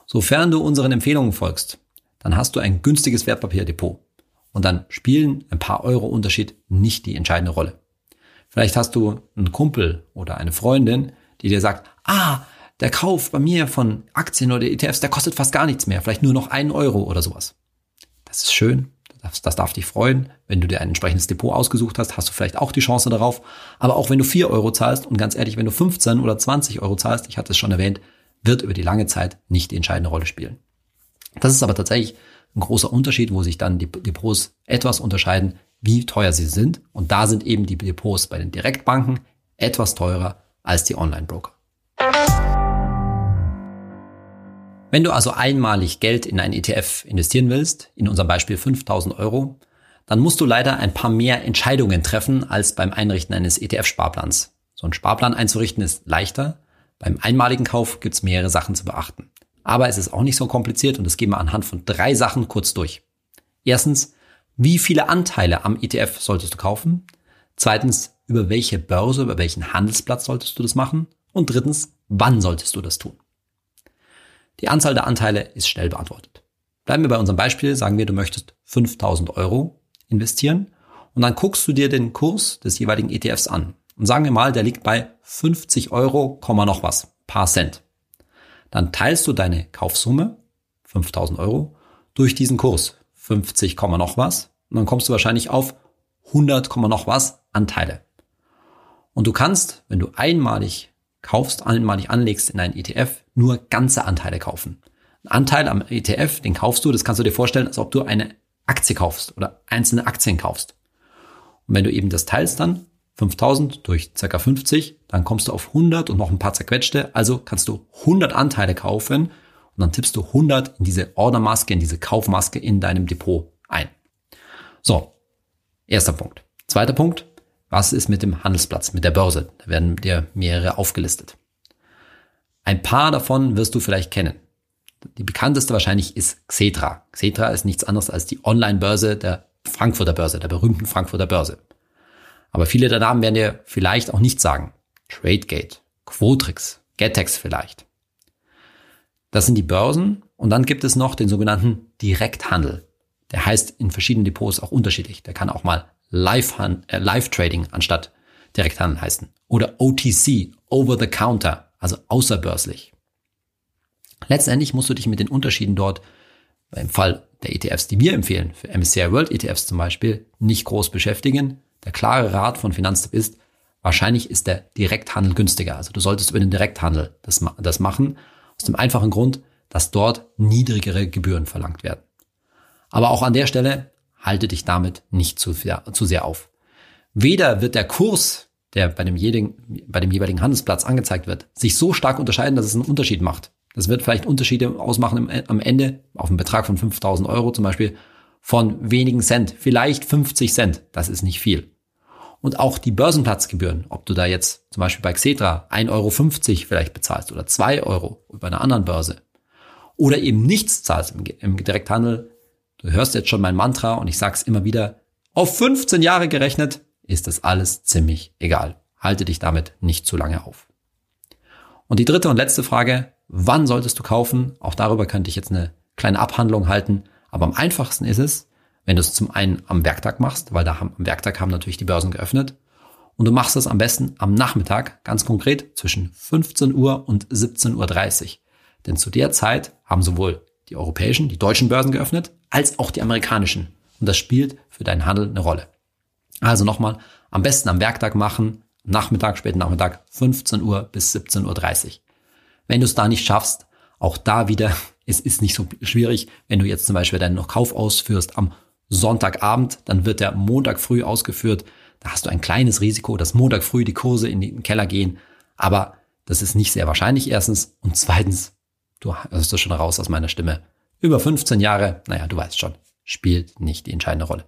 Sofern du unseren Empfehlungen folgst, dann hast du ein günstiges Wertpapierdepot. Und dann spielen ein paar Euro Unterschied nicht die entscheidende Rolle. Vielleicht hast du einen Kumpel oder eine Freundin, die dir sagt, ah, der Kauf bei mir von Aktien oder ETFs, der kostet fast gar nichts mehr, vielleicht nur noch einen Euro oder sowas. Das ist schön, das, das darf dich freuen. Wenn du dir ein entsprechendes Depot ausgesucht hast, hast du vielleicht auch die Chance darauf. Aber auch wenn du vier Euro zahlst und ganz ehrlich, wenn du 15 oder 20 Euro zahlst, ich hatte es schon erwähnt, wird über die lange Zeit nicht die entscheidende Rolle spielen. Das ist aber tatsächlich ein großer Unterschied, wo sich dann die Depots etwas unterscheiden, wie teuer sie sind. Und da sind eben die Depots bei den Direktbanken etwas teurer als die Online-Broker. Wenn du also einmalig Geld in ein ETF investieren willst, in unserem Beispiel 5000 Euro, dann musst du leider ein paar mehr Entscheidungen treffen als beim Einrichten eines ETF-Sparplans. So einen Sparplan einzurichten ist leichter. Beim einmaligen Kauf gibt es mehrere Sachen zu beachten. Aber es ist auch nicht so kompliziert und das gehen wir anhand von drei Sachen kurz durch. Erstens, wie viele Anteile am ETF solltest du kaufen? Zweitens, über welche Börse, über welchen Handelsplatz solltest du das machen? Und drittens, wann solltest du das tun? Die Anzahl der Anteile ist schnell beantwortet. Bleiben wir bei unserem Beispiel, sagen wir, du möchtest 5000 Euro investieren und dann guckst du dir den Kurs des jeweiligen ETFs an. Und sagen wir mal, der liegt bei 50 Euro, noch was. paar Cent. Dann teilst du deine Kaufsumme, 5000 Euro, durch diesen Kurs, 50, noch was. Und dann kommst du wahrscheinlich auf 100, noch was Anteile. Und du kannst, wenn du einmalig kaufst, einmalig anlegst in einen ETF, nur ganze Anteile kaufen. Ein Anteil am ETF, den kaufst du, das kannst du dir vorstellen, als ob du eine Aktie kaufst oder einzelne Aktien kaufst. Und wenn du eben das teilst dann, 5000 durch ca. 50, dann kommst du auf 100 und noch ein paar zerquetschte, also kannst du 100 Anteile kaufen und dann tippst du 100 in diese Ordermaske, in diese Kaufmaske in deinem Depot ein. So, erster Punkt. Zweiter Punkt, was ist mit dem Handelsplatz, mit der Börse? Da werden dir mehrere aufgelistet. Ein paar davon wirst du vielleicht kennen. Die bekannteste wahrscheinlich ist Xetra. Xetra ist nichts anderes als die Online-Börse der Frankfurter Börse, der berühmten Frankfurter Börse. Aber viele der Namen werden dir vielleicht auch nicht sagen. Tradegate, Quotrix, Getex vielleicht. Das sind die Börsen und dann gibt es noch den sogenannten Direkthandel. Der heißt in verschiedenen Depots auch unterschiedlich. Der kann auch mal Live-Trading Live anstatt Direkthandel heißen. Oder OTC, Over the Counter, also außerbörslich. Letztendlich musst du dich mit den Unterschieden dort, im Fall der ETFs, die wir empfehlen, für MSCI World ETFs zum Beispiel, nicht groß beschäftigen. Der klare Rat von Finanztipp ist, wahrscheinlich ist der Direkthandel günstiger. Also du solltest über den Direkthandel das, das machen, aus dem einfachen Grund, dass dort niedrigere Gebühren verlangt werden. Aber auch an der Stelle halte dich damit nicht zu, zu sehr auf. Weder wird der Kurs, der bei dem, jeweiligen, bei dem jeweiligen Handelsplatz angezeigt wird, sich so stark unterscheiden, dass es einen Unterschied macht. Das wird vielleicht Unterschiede ausmachen am Ende auf einen Betrag von 5000 Euro zum Beispiel von wenigen Cent, vielleicht 50 Cent. Das ist nicht viel. Und auch die Börsenplatzgebühren, ob du da jetzt zum Beispiel bei Xetra 1,50 Euro vielleicht bezahlst oder 2 Euro bei einer anderen Börse oder eben nichts zahlst im Direkthandel, Du hörst jetzt schon mein Mantra und ich sag's immer wieder. Auf 15 Jahre gerechnet ist das alles ziemlich egal. Halte dich damit nicht zu lange auf. Und die dritte und letzte Frage, wann solltest du kaufen? Auch darüber könnte ich jetzt eine kleine Abhandlung halten. Aber am einfachsten ist es, wenn du es zum einen am Werktag machst, weil da haben, am Werktag haben natürlich die Börsen geöffnet. Und du machst es am besten am Nachmittag, ganz konkret zwischen 15 Uhr und 17.30 Uhr. Denn zu der Zeit haben sowohl die europäischen, die deutschen Börsen geöffnet, als auch die amerikanischen. Und das spielt für deinen Handel eine Rolle. Also nochmal, am besten am Werktag machen, Nachmittag, späten Nachmittag, 15 Uhr bis 17.30 Uhr. Wenn du es da nicht schaffst, auch da wieder, es ist nicht so schwierig, wenn du jetzt zum Beispiel deinen Kauf ausführst am Sonntagabend, dann wird der Montag früh ausgeführt. Da hast du ein kleines Risiko, dass Montag früh die Kurse in den Keller gehen. Aber das ist nicht sehr wahrscheinlich erstens. Und zweitens, du hörst das schon raus aus meiner Stimme. Über 15 Jahre, naja, du weißt schon, spielt nicht die entscheidende Rolle.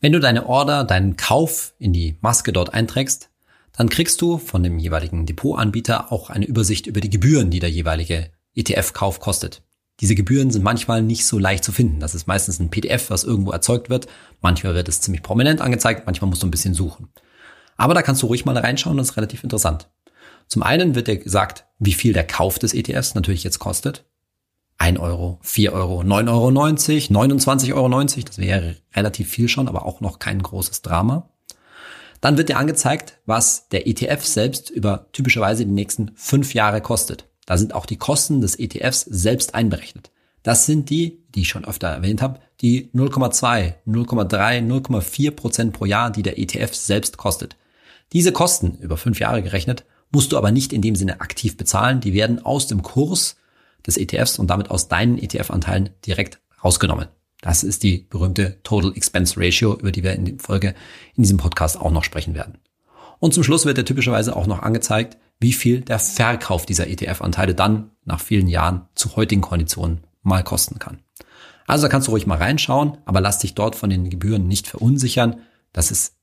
Wenn du deine Order, deinen Kauf in die Maske dort einträgst, dann kriegst du von dem jeweiligen Depotanbieter auch eine Übersicht über die Gebühren, die der jeweilige ETF-Kauf kostet. Diese Gebühren sind manchmal nicht so leicht zu finden. Das ist meistens ein PDF, was irgendwo erzeugt wird. Manchmal wird es ziemlich prominent angezeigt, manchmal musst du ein bisschen suchen. Aber da kannst du ruhig mal reinschauen, das ist relativ interessant. Zum einen wird dir gesagt, wie viel der Kauf des ETFs natürlich jetzt kostet. 1 Euro, 4 Euro, 9,90 Euro, 29,90 Euro. Das wäre relativ viel schon, aber auch noch kein großes Drama. Dann wird dir angezeigt, was der ETF selbst über typischerweise die nächsten fünf Jahre kostet. Da sind auch die Kosten des ETFs selbst einberechnet. Das sind die, die ich schon öfter erwähnt habe, die 0,2, 0,3, 0,4 Prozent pro Jahr, die der ETF selbst kostet. Diese Kosten über fünf Jahre gerechnet musst du aber nicht in dem Sinne aktiv bezahlen. Die werden aus dem Kurs des ETFs und damit aus deinen ETF-Anteilen direkt rausgenommen. Das ist die berühmte Total Expense Ratio, über die wir in der Folge in diesem Podcast auch noch sprechen werden. Und zum Schluss wird dir typischerweise auch noch angezeigt, wie viel der Verkauf dieser ETF-Anteile dann nach vielen Jahren zu heutigen Konditionen mal kosten kann. Also da kannst du ruhig mal reinschauen, aber lass dich dort von den Gebühren nicht verunsichern. Das ist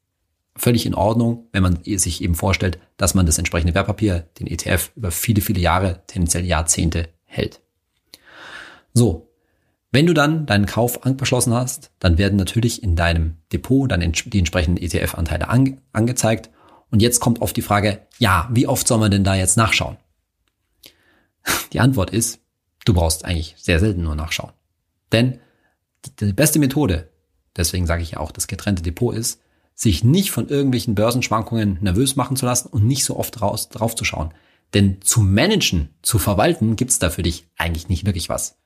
völlig in Ordnung, wenn man sich eben vorstellt, dass man das entsprechende Wertpapier, den ETF, über viele, viele Jahre, tendenziell Jahrzehnte hält. So, wenn du dann deinen Kauf angeschlossen hast, dann werden natürlich in deinem Depot dann die entsprechenden ETF-Anteile ange angezeigt. Und jetzt kommt oft die Frage, ja, wie oft soll man denn da jetzt nachschauen? Die Antwort ist, du brauchst eigentlich sehr selten nur nachschauen. Denn die beste Methode, deswegen sage ich ja auch, das getrennte Depot ist, sich nicht von irgendwelchen Börsenschwankungen nervös machen zu lassen und nicht so oft raus, drauf zu schauen. Denn zu managen, zu verwalten, gibt's da für dich eigentlich nicht wirklich was.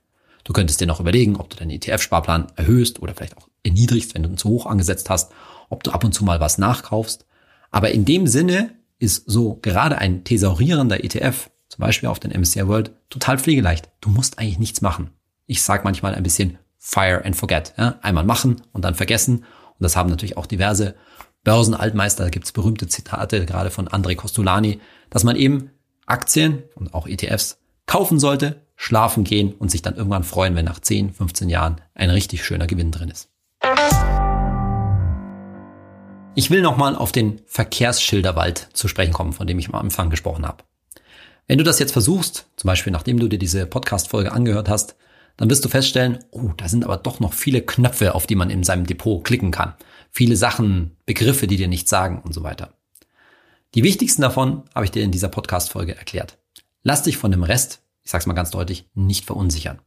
Du könntest dir noch überlegen, ob du deinen ETF-Sparplan erhöhst oder vielleicht auch erniedrigst, wenn du ihn zu hoch angesetzt hast, ob du ab und zu mal was nachkaufst. Aber in dem Sinne ist so gerade ein thesaurierender ETF, zum Beispiel auf den MSCI World, total pflegeleicht. Du musst eigentlich nichts machen. Ich sage manchmal ein bisschen fire and forget. Ja? Einmal machen und dann vergessen. Und das haben natürlich auch diverse Börsenaltmeister. Da gibt's berühmte Zitate, gerade von André Costolani, dass man eben Aktien und auch ETFs kaufen sollte, schlafen gehen und sich dann irgendwann freuen, wenn nach 10, 15 Jahren ein richtig schöner Gewinn drin ist. Ich will nochmal auf den Verkehrsschilderwald zu sprechen kommen, von dem ich am Anfang gesprochen habe. Wenn du das jetzt versuchst, zum Beispiel nachdem du dir diese Podcast-Folge angehört hast, dann wirst du feststellen, oh, da sind aber doch noch viele Knöpfe, auf die man in seinem Depot klicken kann. Viele Sachen, Begriffe, die dir nichts sagen und so weiter. Die wichtigsten davon habe ich dir in dieser Podcast-Folge erklärt. Lass dich von dem Rest, ich sag's mal ganz deutlich, nicht verunsichern.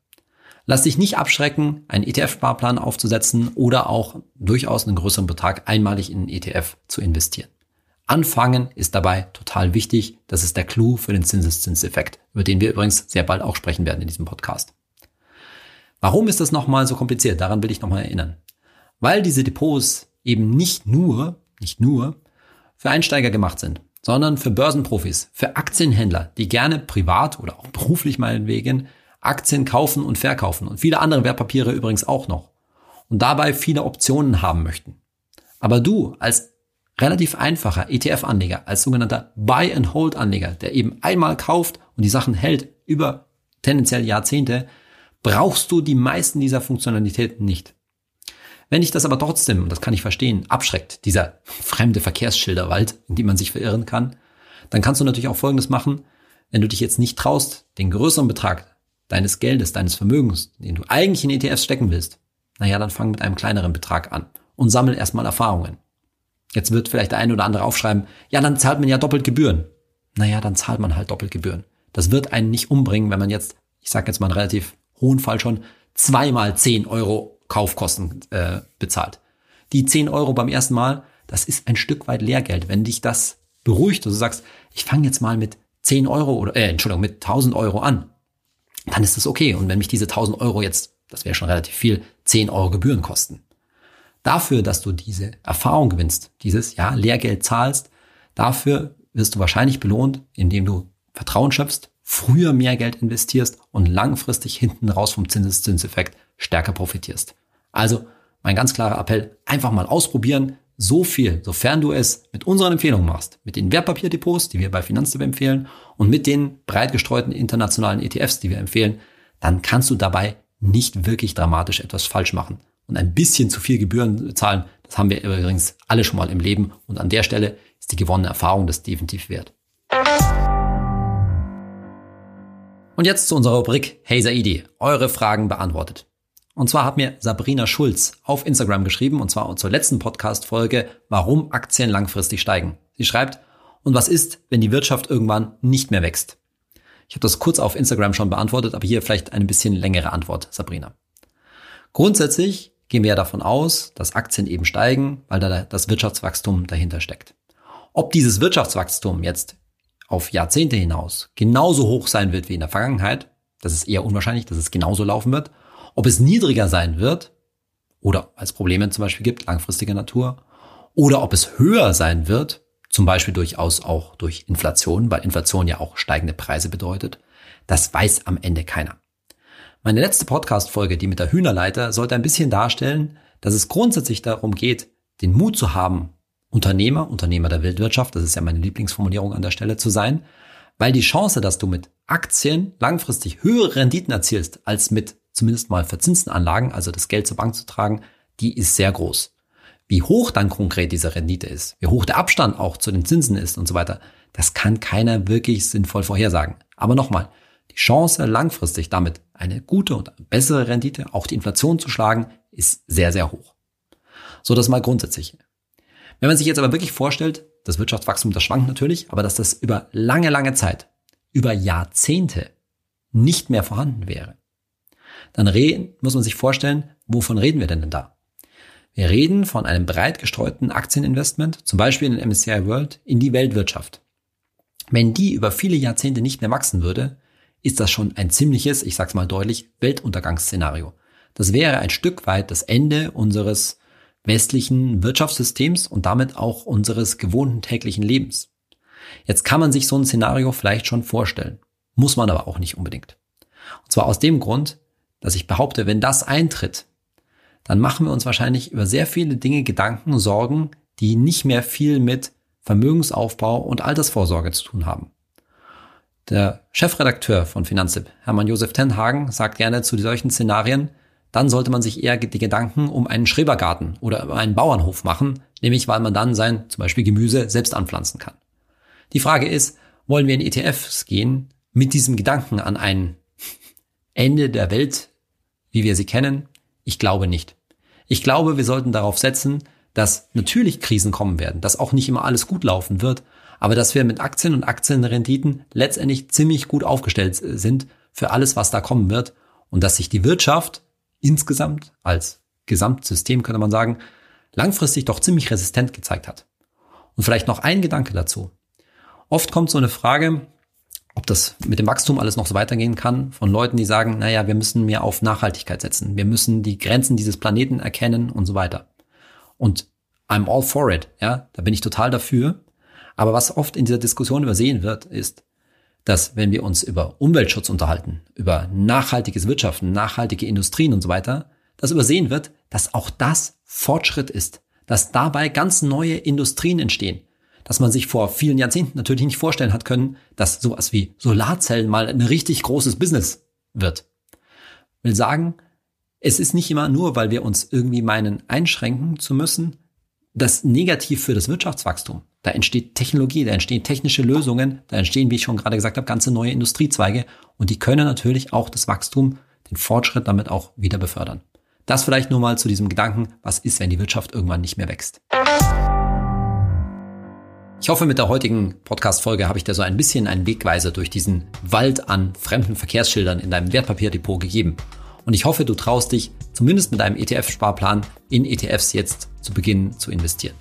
Lass dich nicht abschrecken, einen ETF-Sparplan aufzusetzen oder auch durchaus einen größeren Betrag einmalig in einen ETF zu investieren. Anfangen ist dabei total wichtig. Das ist der Clou für den Zinseszinseffekt, über den wir übrigens sehr bald auch sprechen werden in diesem Podcast. Warum ist das nochmal so kompliziert? Daran will ich nochmal erinnern. Weil diese Depots eben nicht nur, nicht nur für Einsteiger gemacht sind, sondern für Börsenprofis, für Aktienhändler, die gerne privat oder auch beruflich meinetwegen Aktien kaufen und verkaufen und viele andere Wertpapiere übrigens auch noch und dabei viele Optionen haben möchten. Aber du als relativ einfacher ETF-Anleger, als sogenannter Buy-and-Hold-Anleger, der eben einmal kauft und die Sachen hält über tendenziell Jahrzehnte, brauchst du die meisten dieser Funktionalitäten nicht. Wenn dich das aber trotzdem, und das kann ich verstehen, abschreckt, dieser fremde Verkehrsschilderwald, in dem man sich verirren kann, dann kannst du natürlich auch Folgendes machen, wenn du dich jetzt nicht traust, den größeren Betrag deines Geldes, deines Vermögens, den du eigentlich in ETFs stecken willst, naja, dann fang mit einem kleineren Betrag an und sammel erstmal Erfahrungen. Jetzt wird vielleicht der eine oder andere aufschreiben, ja, dann zahlt man ja doppelt Gebühren. Naja, dann zahlt man halt doppelt Gebühren. Das wird einen nicht umbringen, wenn man jetzt, ich sage jetzt mal einen relativ hohen Fall schon, zweimal 10 Euro Kaufkosten äh, bezahlt. Die 10 Euro beim ersten Mal, das ist ein Stück weit Lehrgeld. Wenn dich das beruhigt und du sagst, ich fange jetzt mal mit 10 Euro oder, äh, Entschuldigung, mit 1000 Euro an, dann ist das okay. Und wenn mich diese 1000 Euro jetzt, das wäre schon relativ viel, 10 Euro Gebühren kosten. Dafür, dass du diese Erfahrung gewinnst, dieses, ja, Lehrgeld zahlst, dafür wirst du wahrscheinlich belohnt, indem du Vertrauen schöpfst, früher mehr Geld investierst und langfristig hinten raus vom Zinseszinseffekt stärker profitierst. Also mein ganz klarer Appell, einfach mal ausprobieren, so viel, sofern du es mit unseren Empfehlungen machst, mit den Wertpapierdepots, die wir bei Finanztipp empfehlen und mit den breit gestreuten internationalen ETFs, die wir empfehlen, dann kannst du dabei nicht wirklich dramatisch etwas falsch machen. Und ein bisschen zu viel Gebühren zahlen, das haben wir übrigens alle schon mal im Leben und an der Stelle ist die gewonnene Erfahrung das definitiv wert. Und jetzt zu unserer Rubrik Hey Saidi, eure Fragen beantwortet. Und zwar hat mir Sabrina Schulz auf Instagram geschrieben, und zwar zur letzten Podcast-Folge, warum Aktien langfristig steigen. Sie schreibt, und was ist, wenn die Wirtschaft irgendwann nicht mehr wächst? Ich habe das kurz auf Instagram schon beantwortet, aber hier vielleicht eine bisschen längere Antwort, Sabrina. Grundsätzlich gehen wir ja davon aus, dass Aktien eben steigen, weil da das Wirtschaftswachstum dahinter steckt. Ob dieses Wirtschaftswachstum jetzt auf Jahrzehnte hinaus genauso hoch sein wird wie in der Vergangenheit, das ist eher unwahrscheinlich, dass es genauso laufen wird, ob es niedriger sein wird oder als Probleme zum Beispiel gibt, langfristiger Natur, oder ob es höher sein wird, zum Beispiel durchaus auch durch Inflation, weil Inflation ja auch steigende Preise bedeutet, das weiß am Ende keiner. Meine letzte Podcast-Folge, die mit der Hühnerleiter, sollte ein bisschen darstellen, dass es grundsätzlich darum geht, den Mut zu haben, Unternehmer, Unternehmer der Weltwirtschaft, das ist ja meine Lieblingsformulierung an der Stelle zu sein, weil die Chance, dass du mit Aktien langfristig höhere Renditen erzielst als mit zumindest mal verzinsten Anlagen, also das Geld zur Bank zu tragen, die ist sehr groß. Wie hoch dann konkret diese Rendite ist, wie hoch der Abstand auch zu den Zinsen ist und so weiter, das kann keiner wirklich sinnvoll vorhersagen. Aber nochmal, die Chance langfristig damit eine gute und bessere Rendite, auch die Inflation zu schlagen, ist sehr, sehr hoch. So das mal grundsätzlich. Wenn man sich jetzt aber wirklich vorstellt, das Wirtschaftswachstum, das schwankt natürlich, aber dass das über lange, lange Zeit, über Jahrzehnte nicht mehr vorhanden wäre, dann reden, muss man sich vorstellen, wovon reden wir denn, denn da? Wir reden von einem breit gestreuten Aktieninvestment, zum Beispiel in den MSCI World, in die Weltwirtschaft. Wenn die über viele Jahrzehnte nicht mehr wachsen würde, ist das schon ein ziemliches, ich sag's mal deutlich, Weltuntergangsszenario. Das wäre ein Stück weit das Ende unseres westlichen Wirtschaftssystems und damit auch unseres gewohnten täglichen Lebens. Jetzt kann man sich so ein Szenario vielleicht schon vorstellen, muss man aber auch nicht unbedingt. Und zwar aus dem Grund, dass ich behaupte, wenn das eintritt, dann machen wir uns wahrscheinlich über sehr viele Dinge Gedanken, Sorgen, die nicht mehr viel mit Vermögensaufbau und Altersvorsorge zu tun haben. Der Chefredakteur von Finanztipp, Hermann Josef Tenhagen, sagt gerne zu solchen Szenarien, dann sollte man sich eher die Gedanken um einen Schrebergarten oder einen Bauernhof machen, nämlich weil man dann sein zum Beispiel Gemüse selbst anpflanzen kann. Die Frage ist, wollen wir in ETFs gehen mit diesem Gedanken an ein Ende der Welt, wie wir sie kennen? Ich glaube nicht. Ich glaube, wir sollten darauf setzen, dass natürlich Krisen kommen werden, dass auch nicht immer alles gut laufen wird, aber dass wir mit Aktien und Aktienrenditen letztendlich ziemlich gut aufgestellt sind für alles, was da kommen wird und dass sich die Wirtschaft insgesamt als Gesamtsystem, könnte man sagen, langfristig doch ziemlich resistent gezeigt hat. Und vielleicht noch ein Gedanke dazu. Oft kommt so eine Frage, ob das mit dem Wachstum alles noch so weitergehen kann, von Leuten, die sagen, naja, wir müssen mehr auf Nachhaltigkeit setzen. Wir müssen die Grenzen dieses Planeten erkennen und so weiter. Und I'm all for it, ja, da bin ich total dafür. Aber was oft in dieser Diskussion übersehen wird, ist, dass wenn wir uns über Umweltschutz unterhalten, über nachhaltiges Wirtschaften, nachhaltige Industrien und so weiter, dass übersehen wird, dass auch das Fortschritt ist, dass dabei ganz neue Industrien entstehen, dass man sich vor vielen Jahrzehnten natürlich nicht vorstellen hat können, dass sowas wie Solarzellen mal ein richtig großes Business wird. Will sagen, es ist nicht immer nur, weil wir uns irgendwie meinen, einschränken zu müssen, das negativ für das Wirtschaftswachstum. Da entsteht Technologie, da entstehen technische Lösungen, da entstehen, wie ich schon gerade gesagt habe, ganze neue Industriezweige und die können natürlich auch das Wachstum, den Fortschritt damit auch wieder befördern. Das vielleicht nur mal zu diesem Gedanken, was ist, wenn die Wirtschaft irgendwann nicht mehr wächst. Ich hoffe, mit der heutigen Podcast-Folge habe ich dir so ein bisschen einen Wegweiser durch diesen Wald an fremden Verkehrsschildern in deinem Wertpapierdepot gegeben. Und ich hoffe, du traust dich, zumindest mit einem ETF-Sparplan in ETFs jetzt zu beginnen zu investieren.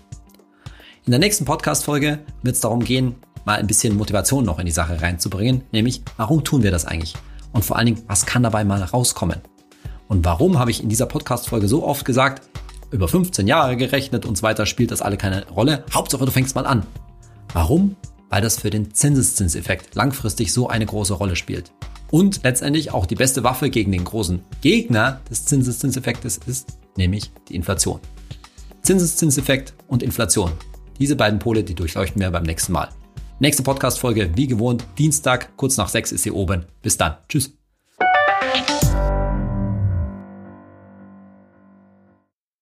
In der nächsten Podcast-Folge wird es darum gehen, mal ein bisschen Motivation noch in die Sache reinzubringen, nämlich warum tun wir das eigentlich? Und vor allen Dingen, was kann dabei mal rauskommen? Und warum habe ich in dieser Podcast-Folge so oft gesagt, über 15 Jahre gerechnet und so weiter spielt das alle keine Rolle. Hauptsache, du fängst mal an. Warum? Weil das für den Zinseszinseffekt langfristig so eine große Rolle spielt. Und letztendlich auch die beste Waffe gegen den großen Gegner des Zinseszinseffektes ist, nämlich die Inflation. Zinseszinseffekt und Inflation. Diese beiden Pole, die durchleuchten wir beim nächsten Mal. Nächste Podcast-Folge, wie gewohnt, Dienstag, kurz nach sechs ist hier oben. Bis dann. Tschüss.